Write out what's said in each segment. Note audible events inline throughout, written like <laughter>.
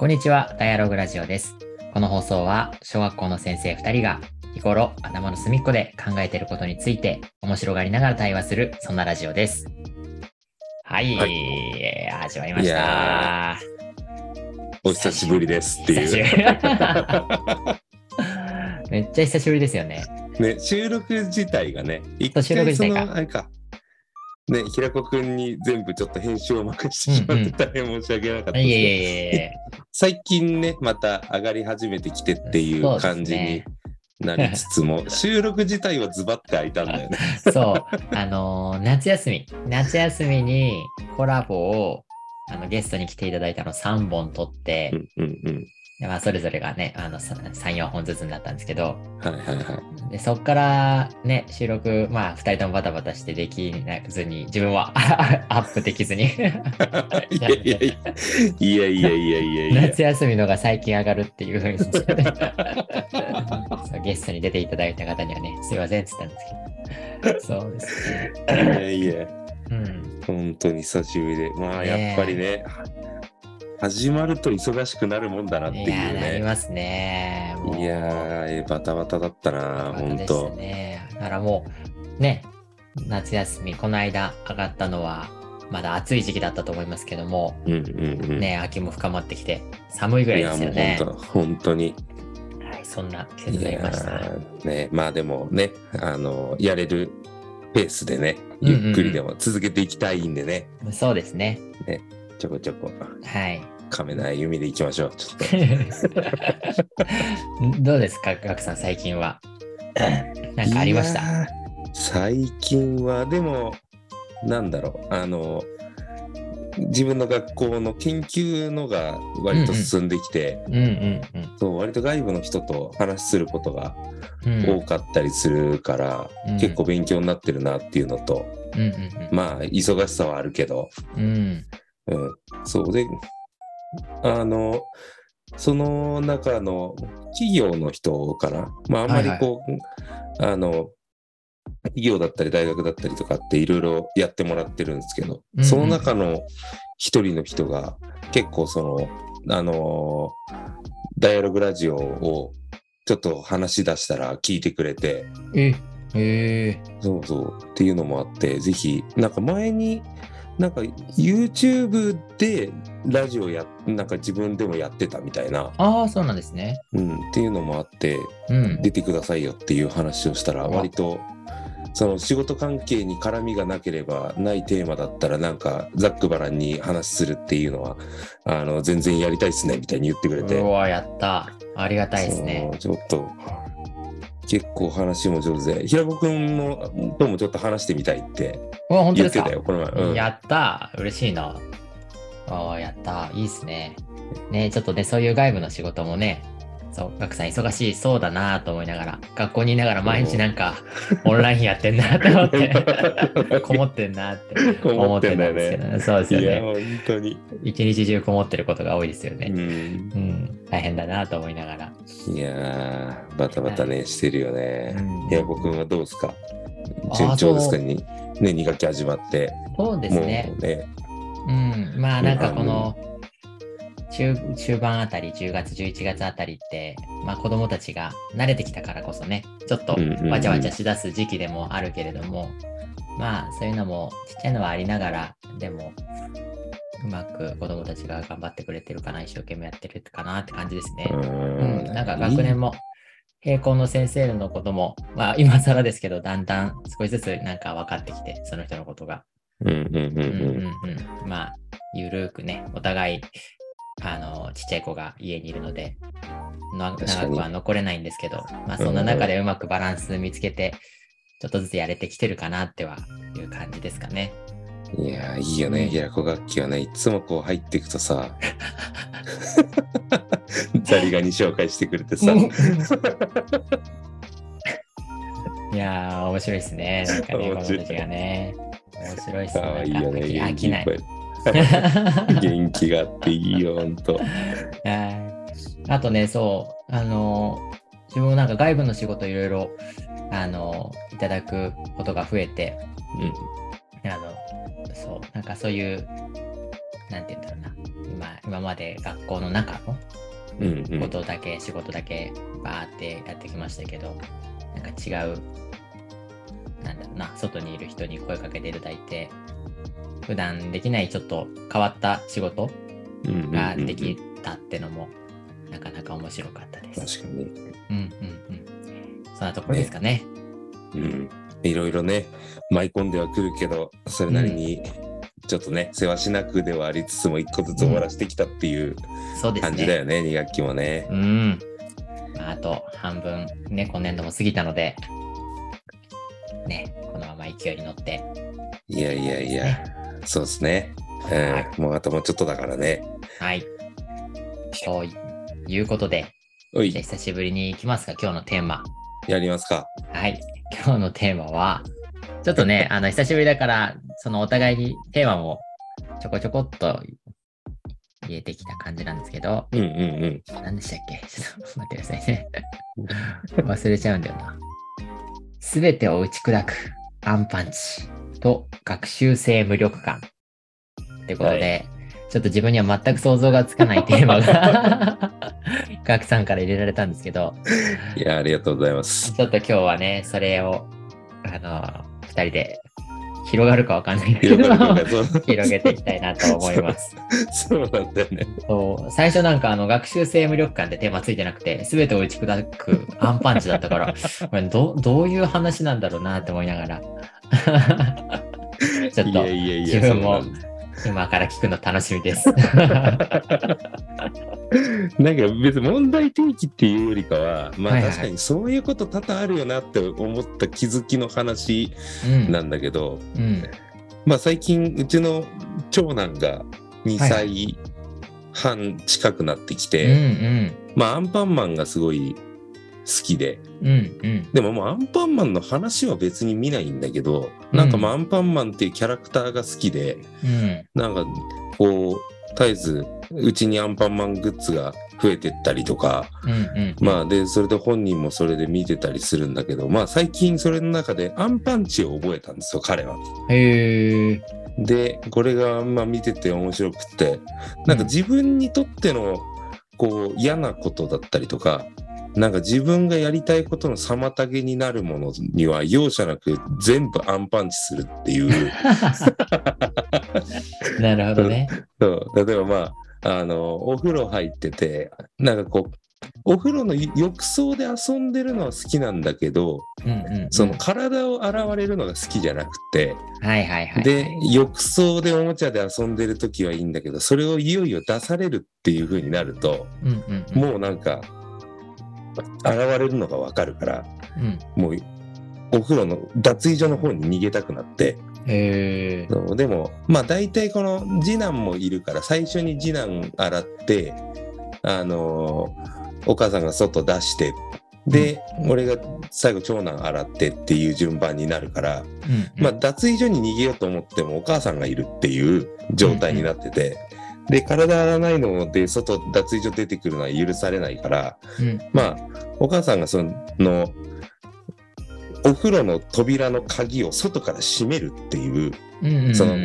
こんにちは、ダイアログラジオです。この放送は、小学校の先生2人が、日頃頭の隅っこで考えていることについて、面白がりながら対話する、そんなラジオです。はい、は始まりましたいや。お久しぶりですっていう。<laughs> めっちゃ久しぶりですよね。ね、収録自体がね、一収録自体が回その、あれか。ね、平子くんに全部ちょっと編集を任せてしまって大変申し訳なかったですけど、いえいえいえいえ。最近ね、また上がり始めてきてっていう感じになりつつも、<laughs> 収録自体はズバッて開いたんだよね。そう、あのー夏休み、夏休みにコラボをあのゲストに来ていただいたの3本撮ってう、んうんうん。でまあ、それぞれがね、あの3、4本ずつになったんですけど、はいはいはい。でそっからね、収録、まあ、2人ともバタバタしてできずに、自分は <laughs> アップできずに、<laughs> いやいやいや、いやいやいやいや。夏休みのが最近上がるっていうふうにそうゲストに出ていただいた方にはね、すいませんって言ったんですけど、そうですね。いやいや。うん本当に久しぶりで、まあやっぱりね、始まると忙しくなるもんだなっていういやりね。ますね。もういやー、バタバタだったな、本です当。ね。だからもう、ね、夏休み、この間上がったのは、まだ暑い時期だったと思いますけども、うんうんうん。ね、秋も深まってきて、寒いぐらいいやもうですよね。本当、本当に。はい、そんな季節いやになりました。ーね、まあでもね、あの、やれるペースでね、うんうんうんゆっくりでも続けていきたいんでね、そうですね。ちょこちょこ、はい。亀の歩みでいきましょう。ちょっと。<laughs> どうですか、ガクさん、最近は？なんかありました？最近はでもなんだろうあの自分の学校の研究のが割と進んできて、割と外部の人と話することがうん。うん多かったりするから、うん結構勉強になってるなっていうのと、うんうんまあ忙しさはあるけど、うん。うん。うん、そう。であのその中の企業の人かな、まあ、あんまりこう、あの企業だったり大学だったりとかっていろいろやってもらってるんですけど、うんうん。その中の一人の人が結構そのあのダイアログラジオをちょっと話し出したら聞いてくれてえ、えそうそう。っていうのもあってぜひなんか前になんか YouTube でラジオやなんか自分でもやってたみたいな、ああ、そうなんですね。うん、っていうのもあってうん。出てくださいよっていう話をしたら割とその仕事関係に絡みがなければないテーマだったらなんかざっくばらんに話するっていうのはあの全然やりたいっすねみたいに言ってくれてうわ、やった。ありがたいですねちょっと結構話も上手で平子くんのともちょっと話してみたいって言ってたよこの前、うん、やった。嬉しいな。ああ、やった。いいっすね。ねちょっとね、そういう外部の仕事もね、そう、ガクさん忙しいそうだなと思いながら、学校にいながら毎日なんか、オンラインやってんなと思って、<laughs> こもってんなって思思っってたんですけね。ど、そうですよいやね。本当に、一日中こもってることが多いですようね。ん、うん、大変だなと思いながら。いやーバタバタねしてるよね。うん平子くんはどうですか？順調ですか？ね2学期始まって。そうですね。ね。うん、まあなんかこの中中盤あたり、10月、11月あたりって、まあ子供たちが慣れてきたからこそね、ちょっとうんうんうんわちゃわちゃしだす時期でもあるけれども、まあそういうのもちっちゃいのはありながら、でも、うまく子供たちが頑張ってくれてるかな、一生懸命やってるかなって感じですね。ううん、んなんか学年も、並行の先生のことも、まあ <laughs> 今更ですけど、だんだん少しずつなんか分かってきて、その人のことが。うんうんうんうんうんうんうん。まあ、ゆるーくね、お互い、あの、ちっちゃい子が家にいるので、長くは残れないんですけど、まあそんな中でうまくバランス見つけて、ちょっとずつやれてきてるかなってはいう感じですかね。いやーいいよね。平子楽器はねいつもこう入っていくとさ <laughs> ザリガニ紹介してくれてさ。<laughs> いやー、面白いですね。なんかね、子面白い。供たちがね。面白いですああいいよね。飽きない。<laughs> 元気があっていいよほんと。はい。あとね、そう、あの、自分もなんか外部の仕事いろいろ、あの、いただくことが増えて、あの、そう、なんかそういう、なんて言うんだろうな、まあ、今まで学校の中のうんうん。ことだけ、仕事だけバーってやってきましたけど、なんか違う、なんだろうな、外にいる人に声かけていただいて、普段できないちょっと変わった仕事うんうんうんができたってのも、なかなか面白かったです。確かに。うんうんうん。そんなところですかね。うん。いろいろね、舞い込んではくるけど、それなりに、ちょっとね、世話しなくではありつつも、一個ずつ終わらせてきたっていう感じだね。よね、2学期もね。うん。まああと半分ね、今年度も過ぎたので、ね、このまま勢いに乗って、いやいやいや、そうですね。うん、もうあともうちょっとだからね。はい。ということで、じゃあ、久しぶりに行きますか、今日のテーマ。やりますか。はい。今日のテーマは、ちょっとね、<laughs> あの、久しぶりだから、そのお互いにテーマもちょこちょこっと入れてきた感じなんですけど、うんうんうん。何でしたっけ？ちょっと待ってくださいね。忘れちゃうんだよな。すべてを打ち砕くアンパンチと学習性無力感。ってことで、ちょっと自分には全く想像がつかないテーマが、ガクさんから入れられたんですけど、いや、ありがとうございます。ちょっと今日はね、それを、あの、二人で広がるかわかんないけど、広げていきたいなと思います。そうなんだよね。そう最初なんかあの学習性無力感ってテーマついてなくて、すべてを打ち砕くアンパンチだったから、これどどういう話なんだろうなって思いながら、<laughs> ちょっいとやいやいや、自分も今から聞くの楽しみです。<laughs> なんか別に問題提起っていうよりかは、まあ確かにそういうこと多々あるよなって思った気づきの話うん。なんだけど、うん。まあ最近うちの長男が2歳半近くなってきうんて、まあアンパンマンがすごい好きで、うん。うんうん。でももうアンパンマンの話は別に見ないんだけど、なんかまあアンパンマンっていうキャラクターが好きで、うん。なんかこう絶えずうちにアンパンマングッズが増えてったりとか、うんうん。まあでそれで本人もそれで見てたりするんだけどまあ最近それの中でアンパンチを覚えたんですよ彼は。へえ。でこれがまあ見てて面白くってなんか自分にとってのこう嫌なことだったりとかなんか自分がやりたいことの妨げになるものには容赦なく全部アンパンチするっていう。<laughs> なるほどね。そう例えばまああのお風呂入っててなんかこうお風呂の浴槽で遊んでるのは好きなんだけどうんうんうん。その体を洗われるのが好きじゃなくて、はいはいはい。で浴槽でおもちゃで遊んでる時はいいんだけどそれをいよいよ出されるっていう風になるとうんうんうん。もうなんか現れるのがわかるからうん。もうお風呂の脱衣所の方に逃げたくなってでもまあ大体この次男もいるから最初に次男洗ってあのーお母さんが外出してで、俺が最後長男洗ってっていう順番になるから、うんうん。まあ脱衣所に逃げようと思ってもお母さんがいるっていう状態になってて、で体洗わないので外脱衣所出てくるのは許されないからうんまあお母さんがそのお風呂の扉の鍵を外から閉めるっていううんうんうん。その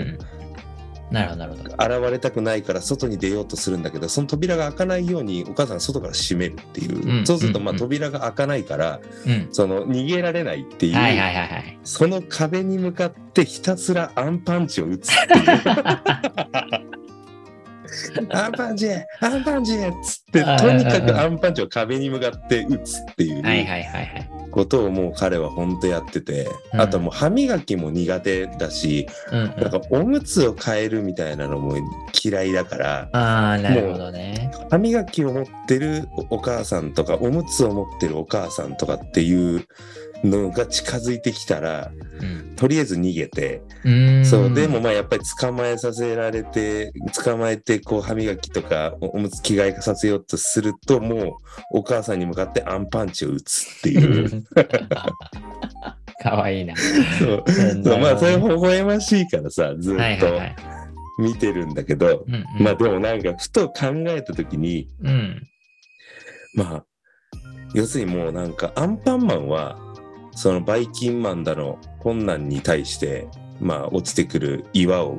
なるほどなるほど。現れたくないから外に出ようとするんだけどその扉が開かないようにお母さんが外から閉めるっていう、うんそうするとまあ扉が開かないから、うん。その逃げられないっていう、はいはいはいはい。その壁に向かってひたすらアンパンチを打つっていう。<laughs> アンパンチアンパンチっつってはいとにかくアンパンチを壁に向かって打つっていう。ことをもう彼は本当やってて、うんあともう歯磨きも苦手だし、うんうんなんかおむつを変えるみたいなのも嫌いだから、ああ、なるほどね。歯磨きを持ってるお母さんとかおむつを持ってるお母さんとかっていうのが近づいてきたらうん。とりあえず逃げて、そうでも、まあやっぱり捕まえさせられて捕まえてこう歯磨きとかおおむつ着替えさせようとするともうお母さんに向かってアンパンチを打つっていう <laughs> かわいいな。そううんそうまあそれ微笑ましいからさずっとはいはいはい。見てるんだけど、うんうんまあでもなんかふと考えた時にうん。まあ要するにもうなんかアンパンマンはそのバイキンマンだの困難に対してまあ落ちてくる岩を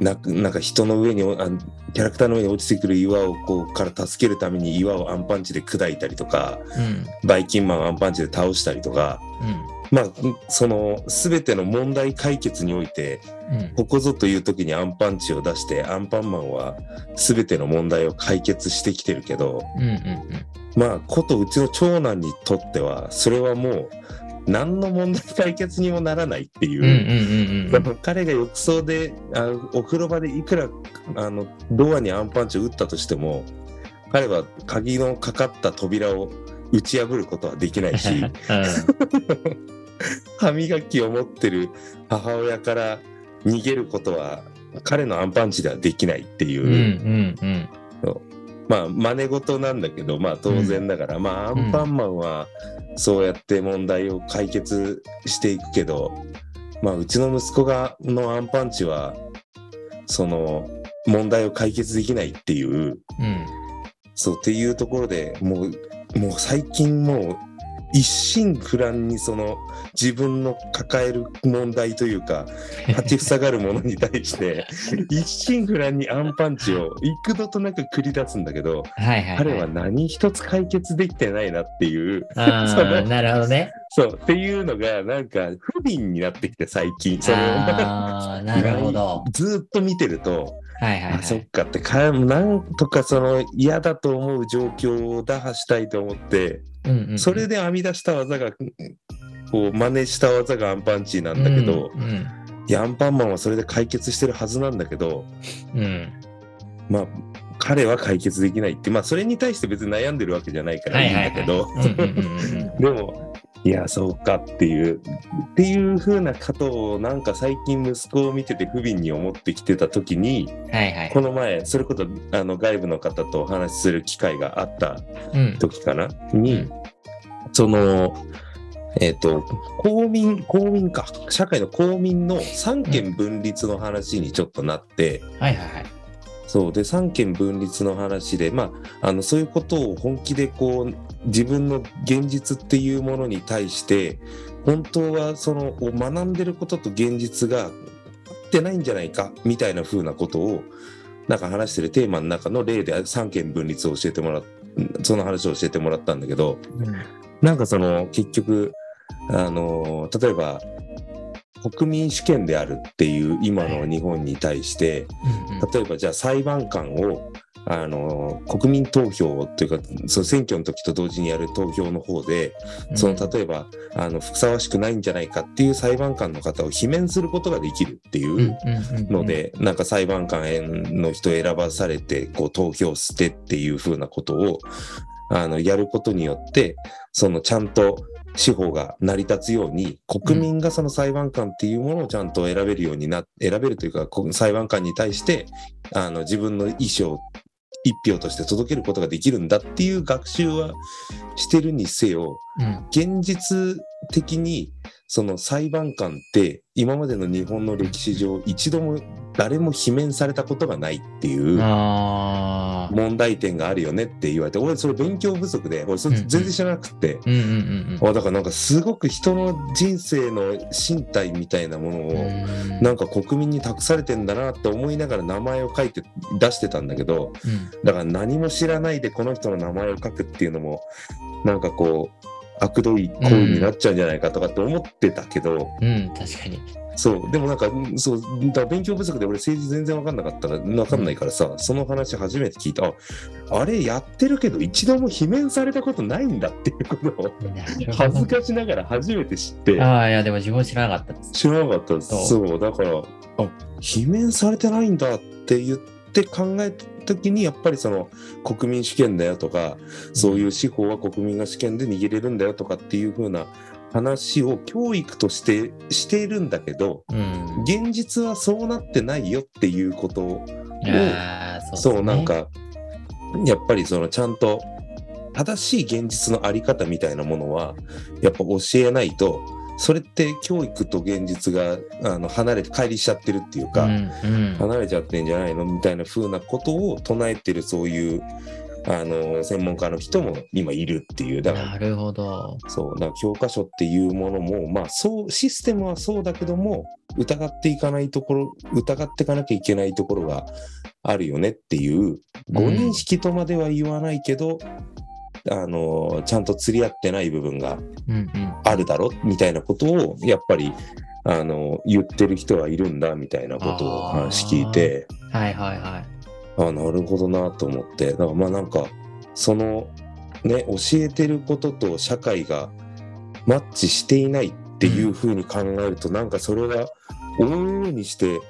ななんか人の上にあキャラクターの上に落ちてくる岩をこうから助けるために岩をアンパンチで砕いたりとかうん。バイキンマンをアンパンチで倒したりとかうん。まあその全ての問題解決においてうん。ここぞという時にアンパンチを出してアンパンマンは全ての問題を解決してきてるけどうん。うん。まあことうちの長男にとってはそれはもう何の問題解決にもならないっていう。彼が浴槽であお風呂場でいくらあのドアにアンパンチを打ったとしても彼は鍵のかかった扉を打ち破ることはできないし <laughs> 歯磨きを持ってる母親から逃げることは彼のアンパンチではできないっていう、うん。うん。うん。まあ真似事なんだけどまあ当然だから、まあアンパンマンはそうやって問題を解決していくけど、まあうちの息子がのアンパンチはその問題を解決できないっていううん。そうっていうところでもうもう最近もう一心不乱にその自分の抱える問題というか <laughs> 立ちふさがるものに対して <laughs> 一心不乱にアンパンチを幾度となく繰り出すんだけどはいはい。彼は何一つ解決できてないなっていうなるほどね。そうっていうのがなんか不憫になってきて最近そのああ、なるほど。<laughs> ずーっと見てるとはいはいはあそっい。かってかなんとかその嫌だと思う状況を打破したいと思ってうんうん。それで編み出した技がこう真似した技がアンパンチなんだけど、うん。いやアンパンマンはそれで解決してるはずなんだけどうん。まあ彼は解決できないってまあそれに対して別に悩んでるわけじゃないからいいんだけど、うんうんうんうん。<laughs> でもいやそうかっていうっていう風なことをなんか最近息子を見てて不憫に思ってきてた時にはいはいこ。の前それこそあの外部の方とお話しする機会があったうん。時かな？に、うんそのえっ、と公民公民か社会の公民の三権分立の話にちょっとなって、はいはいはい。そうで三権分立の話でまああのそういうことを本気でこう自分の現実っていうものに対して本当はそのを学んでることと現実が合ってないんじゃないかみたいな風なことをなんか話してるテーマの中の例で三権分立を教えてもらっその話を教えてもらったんだけどなんかその結局あの例えば国民主権であるっていう今の日本に対して、うんうん例えばじゃあ裁判官をあの国民投票というかその選挙の時と同時にやる投票の方で、その例えばあのふさわしくないんじゃないかっていう裁判官の方を罷免することができるっていうの、で、なんか裁判官の人を選ばされてこう投票してっていう風なことをあのやることによってそのちゃんと司法が成り立つように国民がその裁判官っていうものをちゃんと選べるようにな選べるというかこ裁判官に対してあの自分の意思を一票として届けることができるんだっていう学習はしてるにせようん。現実的にその裁判官って今までの日本の歴史上一度も誰も罷免されたことがないっていう。問題点があるよねって言われて俺それ勉強不足で俺それ全然知らなくて、うんうんうんうん。あだからなんかすごく人の人生の身体みたいなものを、うんなんか国民に託されてんだなって思いながら名前を書いて出してたんだけどうんだから何も知らないでこの人の名前を書くっていうのもなんかこう悪どい行為になっちゃうんじゃないかとかって思ってたけど、うん、確かに。そうでもなんかうんそうだ勉強不足で俺政治全然分かんなかったから分かんないからさ、その話初めて聞いたああれやってるけど一度も罷免されたことないんだっていうことを恥ずかしながら初めて知って。ああ、いや、でも自分も知らなかったです。知らなかったです。そうだから、あ、罷免されてないんだって言って考えた時に、やっぱりその国民主権だよとか、そういう司法は国民が主権で握れるんだよとかっていう風な話を教育としてしているんだけど、うん。現実はそうなってないよっていうことを、そうねそう、なん。か、やっぱりそのちゃんと正しい現実のあり方みたいなものは、やっぱ教えないと、それって教育と現実があの離れて乖離しちゃってるっていうか、うんうん。離れちゃってんじゃないのみたいな風なことを唱えてるそういうあの専門家の人も今いるっていうだからなるほど。そうだから教科書っていうものもまあそうシステムはそうだけども疑っていかないところ、疑っていかなきゃいけないところがあるよねっていう、誤認識とまでは言わないけど、あの、ちゃんと釣り合ってない部分がうんうん。あるだろみたいなことを、やっぱり、あの、言ってる人はいるんだみたいなことを話聞いて、はいはいはい。あなるほどなと思って、だからまあなんか、その、ね、教えてることと社会がマッチしていないっていうふうに考えると、なんかそれが往々にして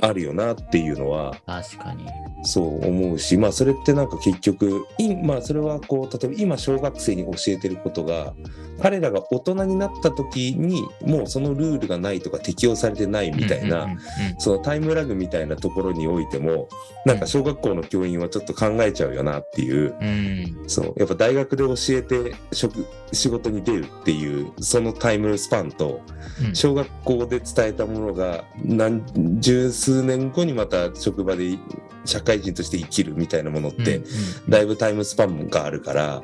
あるよなっていうのは、確かに。そう思うし、まあそれってなんか結局、いまあそれはこう、例えば今小学生に教えてることが、彼らが大人になった時にもうそのルールがないとか適用されてないみたいな、うんうんうんそのタイムラグみたいなところにおいても、なんか小学校の教員はちょっと考えちゃうよなっていう、うん。そう、やっぱ大学で教えて職、仕事に出るっていう、そのタイムスパンと、うん。小学校で伝えたものが何十数年後にまた職場で社会人として生きるみたいなものって、だいぶタイムスパンがあるから、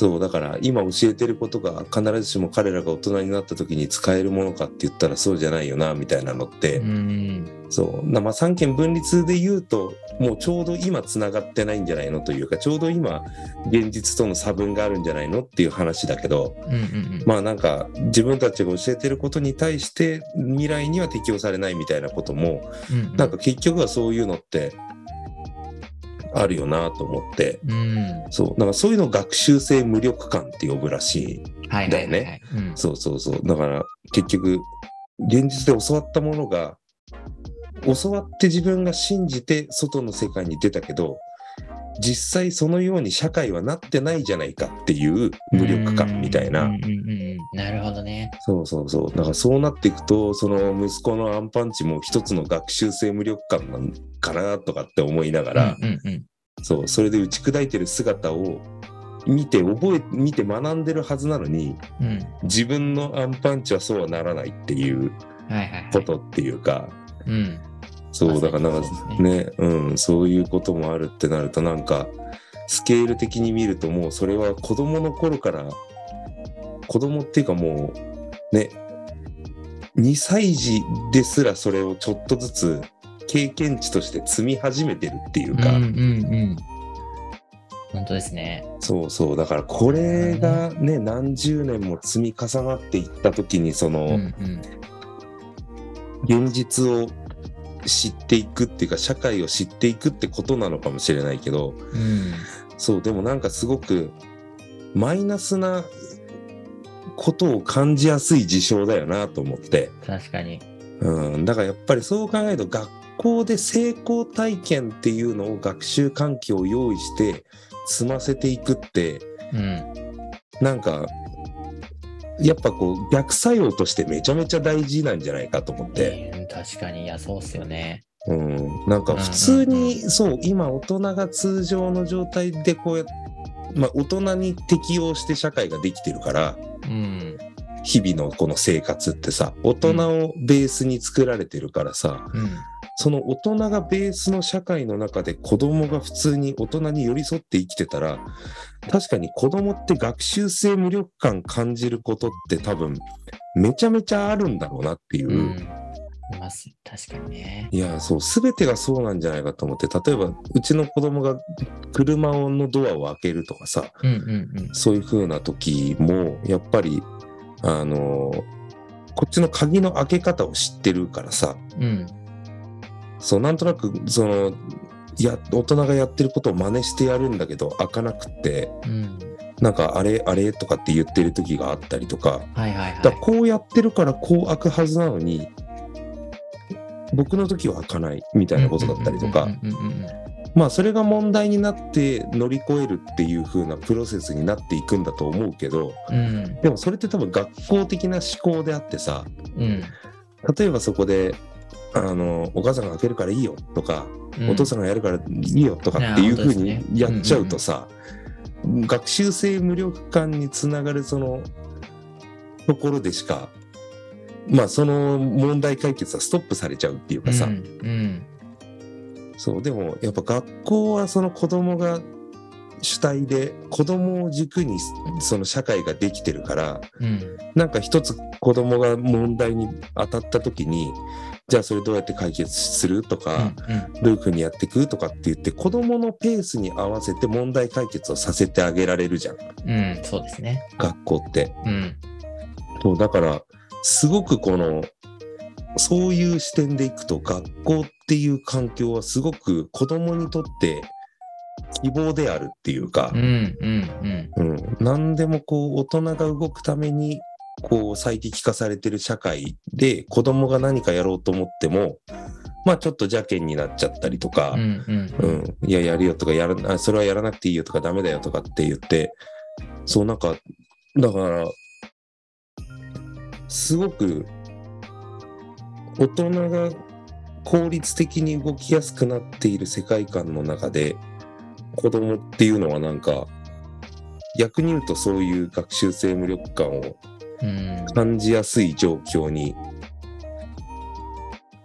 そう、だから今教えてることが必ずしも彼らが大人になった時に使えるものかって言ったらそうじゃないよな、みたいなのって、うん。そう。なまあ、三権分立で言うと、もうちょうど今繋がってないんじゃないのというか、ちょうど今、現実との差分があるんじゃないのっていう話だけど、うんうんうん。まあなんか、自分たちが教えてることに対して、未来には適用されないみたいなことも、うんうんなんか結局はそういうのって、あるよなと思って、うん。そう。なんかそういうのを学習性無力感って呼ぶらしい。はいはいはいはい。だよねうん。そうそうそう。だから結局、現実で教わったものが、教わって自分が信じて外の世界に出たけど、実際そのように社会はなってないじゃないかっていう無力感みたいな。うんうんうんうん。なるほどね。そうそうそう。だからそうなっていくと、その息子のアンパンチも一つの学習性無力感なんかなとかって思いながら、うんうんうん。そう、それで打ち砕いてる姿を見て覚え、見て学んでるはずなのに、うん。自分のアンパンチはそうはならないっていうはいはいはい。ことっていうか、うん。そう、まさにだからなんかそうね、うん、そういうこともあるってなると、なんか、スケール的に見るともうそれは子供の頃から、子供っていうかもう、ね、2歳児ですらそれをちょっとずつ経験値として積み始めてるっていうか、うんうんうん。本当ですね。そうそう、だからこれがね、何十年も積み重なっていった時に、その、うんうん。現実を知っていくっていうか、社会を知っていくってことなのかもしれないけど、うん。そう、でもなんかすごくマイナスなことを感じやすい事象だよなと思って。確かに。うん、だからやっぱりそう考えると学校で成功体験っていうのを学習環境を用意して積ませていくって、うん。なんか、やっぱこう逆作用としてめちゃめちゃ大事なんじゃないかと思って。うん確かに。いや、そうっすよね。うん、なんか普通に、そう、今大人が通常の状態でこうやまあ大人に適応して社会ができてるから、うん。日々のこの生活ってさ、大人をベースに作られてるからさ、うん。その大人がベースの社会の中で子供が普通に大人に寄り添って生きてたら、確かに子供って学習性無力感感じることって多分めちゃめちゃあるんだろうなっていう。うん。います。確かにね。いや、そう、すべてがそうなんじゃないかと思って、例えば、うちの子供が車のドアを開けるとかさ、うんうんうん。そういう風な時も、やっぱり、あのこっちの鍵の開け方を知ってるからさ、うん。そう、なんとなく、その、いや、大人がやってることを真似してやるんだけど、開かなくって、うん。なんか、あれ、あれとかって言ってる時があったりとか、はいはいはい。だこうやってるからこう開くはずなのに、僕の時は開かないみたいなことだったりとか、まあそれが問題になって乗り越えるっていう風なプロセスになっていくんだと思うけど、うん。でもそれって多分学校的な思考であってさ、うん。例えばそこで、あの、お母さんが開けるからいいよとか、うん。お父さんがやるからいいよとかっていう風にやっちゃうとさ、学習性無力感につながるそのところでしか、まあその問題解決はストップされちゃうっていうかさ、うん。うん。そう、でもやっぱ学校はその子供が主体で子供を軸にその社会ができてるからうん。なんか一つ子供が問題に当たった時にじゃあそれどうやって解決するとか、うん。どういうふうにやっていくとかって言って子供のペースに合わせて問題解決をさせてあげられるじゃんうん。うん。そうですね。学校って。うん。そうだからすごくこのそういう視点でいくと学校っていう環境はすごく子供にとって希望であるっていうかう、ん。うん。うん。うん、何でもこう大人が動くためにこう最適化されてる社会で子供が何かやろうと思ってもまあちょっと邪険になっちゃったりとか、うん。うん。う。ん、いや、やるよとかやらあ、それはやらなくていいよとか、ダメだよとかって言って、そう、なんか、だから、すごく、大人が効率的に動きやすくなっている世界観の中で、子供っていうのはなんか、逆に言うとそういう学習性無力感をうん。感じやすい状況に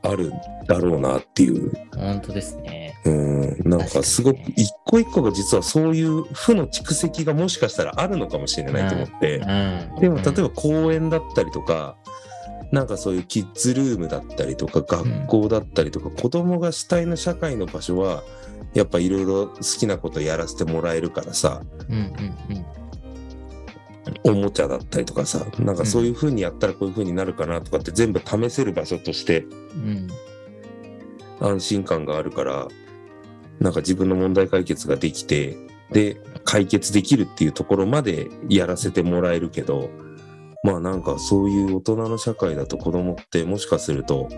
あるだろうなっていう本当ですね。うん、なんかすごく一個一個が実はそういう負の蓄積がもしかしたらあるのかもしれないと思って、うん。でも例えば公園だったりとか、なんかそういうキッズルームだったりとか学校だったりとか、子供が主体の社会の場所はやっぱいろいろ好きなことやらせてもらえるからさうん。うん。うん。おもちゃだったりとかさなんかそういう風にやったらこういう風になるかなとかって全部試せる場所としてうん。安心感があるからなんか自分の問題解決ができてで解決できるっていうところまでやらせてもらえるけどまあなんかそういう大人の社会だと子供ってもしかすると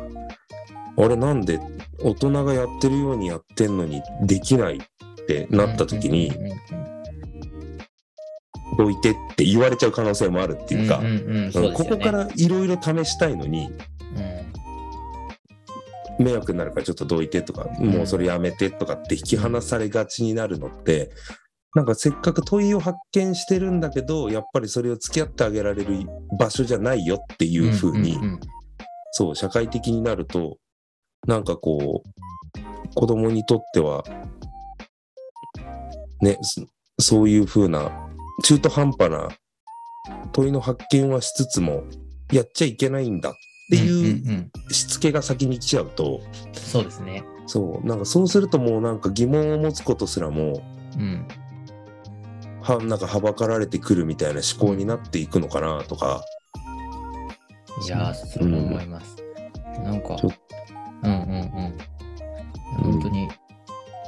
あれなんで大人がやってるようにやってんのにできないってなった時にどいてって言われちゃう可能性もあるっていうか。ここからいろいろ試したいのにうん。迷惑になるからちょっとどいてとか、もうそれやめてとかって引き離されがちになるのって、なんかせっかく問いを発見してるんだけど、やっぱりそれを付き合ってあげられる場所じゃないよっていうふうに、んん。そう、社会的になると、なんかこう、子供にとっては、ね、そそういうふうな、中途半端な問いの発見はしつつも、やっちゃいけないんだっていうんんんしつけが先に来ちゃうと、そうですね。そう、なんかそうするともうなんか疑問を持つことすらも、うん。は、なんかはばかられてくるみたいな思考になっていくのかなとか、いやー、そう思います。なんかちょ、うんうんうん。本当に、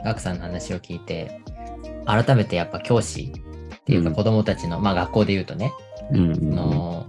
ガクさんの話を聞いて、改めてやっぱ教師っていうかうん子供たちの、まあ学校で言うとね、うんその、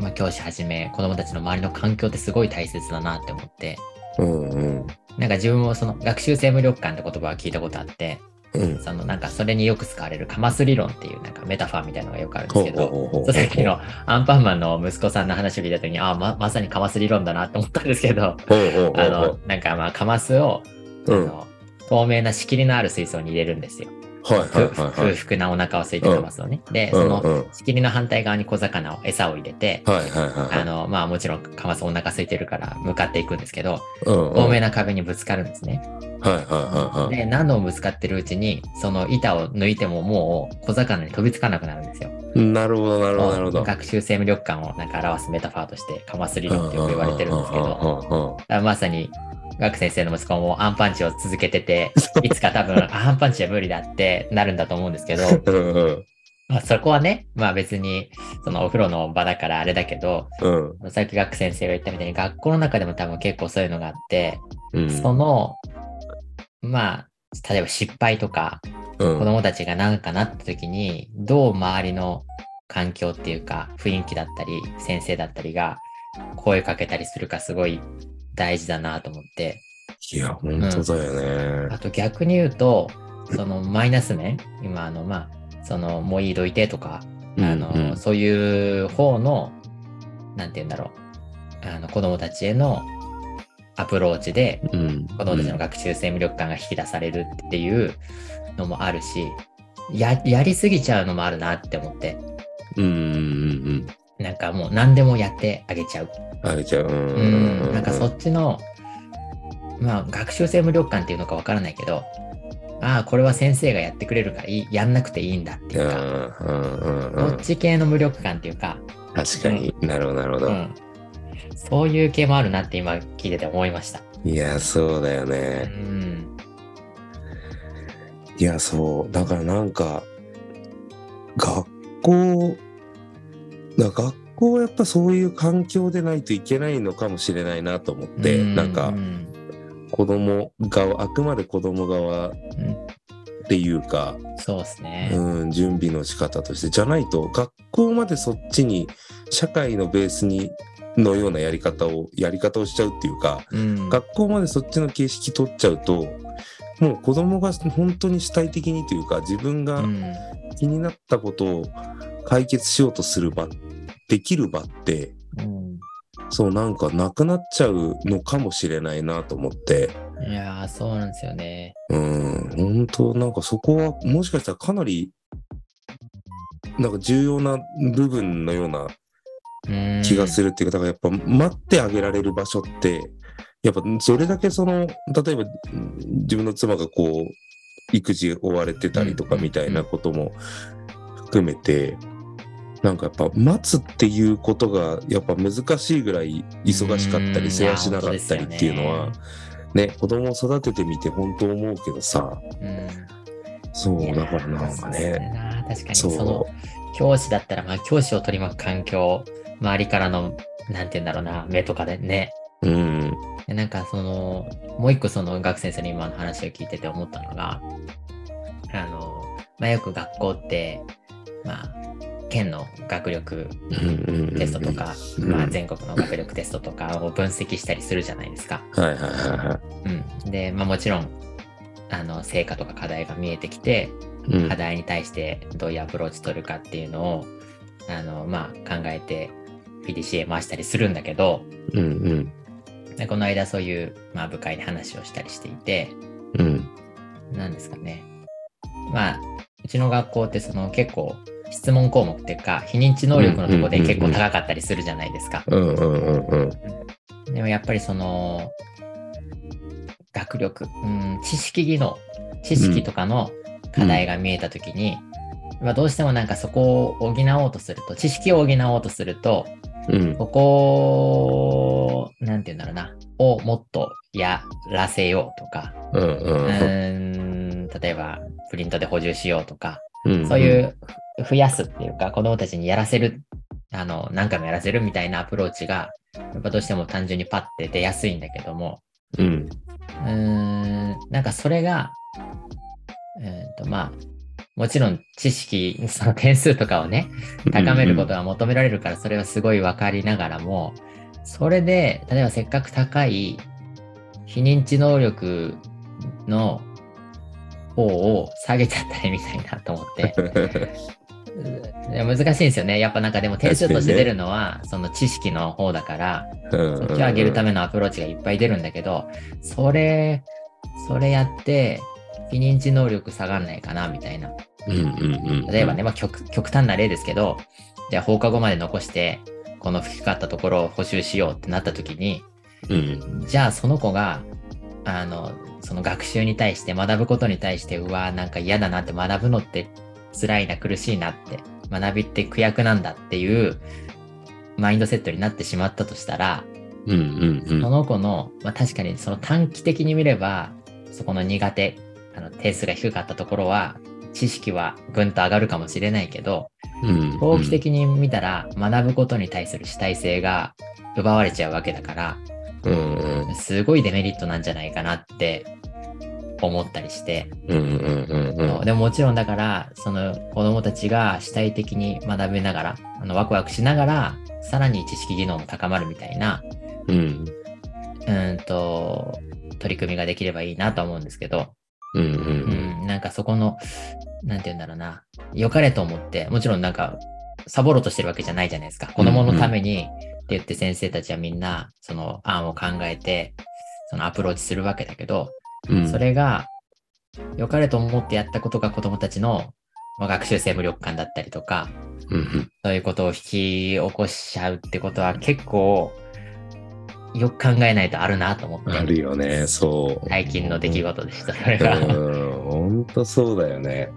まあ教師はじめ子供たちの周りの環境ってすごい大切だなって思って、うんうん。なんか自分もその学習性無力感って言葉を聞いたことあって、うん。そのなんかそれによく使われるカマス理論っていうなんかメタファーみたいなのがよくあるんですけど、さっきのアンパンマンの息子さんの話を聞いたときに、ああ、ま、まさにカマス理論だなって思ったんですけど、あの、なんかまあ、カマスを、あうん。の透明な仕切りのある水槽に入れるんですよ。はいはいふはいはい。空腹なお腹を空いてカマスをね。で、うんそのうん仕切りの反対側に小魚を、餌を入れて。あの、まあもちろんカマスお腹空いてるから向かっていくんですけど、透明な壁にぶつかるんですね。はいはいはいはい。で、何度もぶつかってるうちに、その板を抜いてももう小魚に飛びつかなくなるんですよ。なるほどなるほどなるほど。学習性無力感をなんか表すメタファーとしてカマス理論ってよく言われてるんですけど、まさに、ガク先生の息子もアンパンチを続けてて、いつか多分、あアンパンチは無理だってなるんだと思うんですけど、まあ、そこはね、まあ別に、そのお風呂の場だからあれだけど、うん。さっきガク先生が言ったみたいに、学校の中でも多分結構そういうのがあって、うん。その、まあ、例えば失敗とか、うん。子供たちが何かなった時に、どう周りの環境っていうか、雰囲気だったり、先生だったりが声かけたりするかすごい大事だなと思って、いや、本当だよね。あと逆に言うと、そのマイナス面、今あの、まあ、その、もういいどいてとか、あの、うんうん。そういう方の、なんて言うんだろう、あの、子供たちへのアプローチで、うん。子供たちの学習性無力感が引き出されるっていうのもあるし、や、やりすぎちゃうのもあるなって思って、うんうんうんなんかもう何でもやってあげちゃう。うん。あげちゃう。ううん、なんかそっちの、まあ、学習性無力感っていうのかわからないけど、ああ、これは先生がやってくれるからいいやんなくていいんだっていうか、うんうんうんうん。こっち系の無力感っていうか、確かになるほど、なるほど。うん、そういう系もあるなって今聞いてて思いました。いや、そうだようね。ん。いや、そう。だからなんか、学校、だ学校はやっぱそういう環境でないといけないのかもしれないなと思って、うなんかうん子供側、あくまで子供側っていうか、そうですね。うん、準備の仕方として、じゃないと学校までそっちに社会のベースにのようなやり方を、やり方をしちゃうっていうか、うん。学校までそっちの形式取っちゃうと、もう子供が本当に主体的にというか、自分がうん。気になったことを解決しようとする場、できる場って、うん。そうなんかなくなっちゃうのかもしれないなと思って、いやー、そうなんですよね。うん、本当なんかそこはもしかしたらかなり、なんか重要な部分のようなうん気がするっていうか、だからやっぱ待ってあげられる場所って、やっぱそれだけその、例えばうん自分の妻がこう、育児追われてたりとかうんみたいなことも含めて、なんかやっぱ待つっていうことがやっぱ難しいぐらい忙しかったうんり世話しなかったりっていうのは、ね、子供を育ててみて本当思うけどさ、うんそう、だからなんかね、な確かに。その教師だったら、まあ、教師を取り巻く環境、周りからの、なんて言うんだろうな、目とかでね。うん、でなんかその、もう一個その学先生の今の話を聞いてて思ったのが、あの、まあ、よく学校って、まあ、県の学力テストとか、うんまあ、全国の学力テストとかを分析したりするじゃないですか。はいはいはいはうん。で、まあもちろん、あの、成果とか課題が見えてきて、い。うん課題に対してどういうアプローチ取るかっていうのを、あの、まあ考えて PDCA 回したりするんだけど、うんうんでこの間そういう、まあ部会で話をしたりしていて、うんなんですかね。まあ、うちの学校ってその結構質問項目っていうか、非認知能力のところで結構高かったりするじゃないですか。うんうんうんうん。でもやっぱりその、学力、うん、知識技能、知識とかの課題が見えたときに、まあどうしてもなんかそこを補おうとすると、知識を補おうとすると、うん。ここを、なんて言うんだろうな、をもっとやらせようとか、うん例えばプリントで補充しようとか、うんそういうふ増やすっていうか、子供たちにやらせる、あの、何回もやらせるみたいなアプローチが、やっぱどうしても単純にパッて出やすいんだけども、うん。うーん、なんかそれが、えーと、まあ、もちろん知識、その点数とかをね、高めることが求められるから、それはすごいわかりながらも、それで、例えばせっかく高い非認知能力の方を下げちゃったりみたいなと思って、う <laughs> んいや難しいんですよね。やっぱなんかでも点数として出るのは、その知識の方だから、うんそっちを上げるためのアプローチがいっぱい出るんだけど、それ、それやって、非認知能力下がんないかな、みたいな。例えばね、まあ極極端な例ですけど、じゃあ放課後まで残して、この吹きかったところを補修しようってなった時に、うんじゃあその子が、あの、その学習に対して、学ぶことに対して、うわ、なんか嫌だなって学ぶのって辛いな、苦しいなって、学びって苦役なんだっていうマインドセットになってしまったとしたら、うんうんうん。その子の、まあ、確かにその短期的に見れば、そこの苦手、あの点数が低かったところは、知識はぐんと上がるかもしれないけど、うん長期的に見たら学ぶことに対する主体性が奪われちゃうわけだから、うんうん。すごいデメリットなんじゃないかなって思ったりして、うんうんうんうんでももちろんだから、その子供たちが主体的に学びながら、あのワクワクしながら、さらに知識技能も高まるみたいな、うん。うーんと、取り組みができればいいなと思うんですけど、うんううん。ん、なんかそこの、なんて言うんだろうな、良かれと思って、もちろんなんか、サボろうとしてるわけじゃないじゃないですか。子供のためにって言って先生たちはみんな、その案を考えて、そのアプローチするわけだけど、うん。それが、良かれと思ってやったことが子供たちの、まあ、学習性無力感だったりとか、うんそういうことを引き起こしちゃうってことは結構、よく考えないとあるなと思って。あるよねそう最近の出来事でした、それが。うんほんとそうだよね。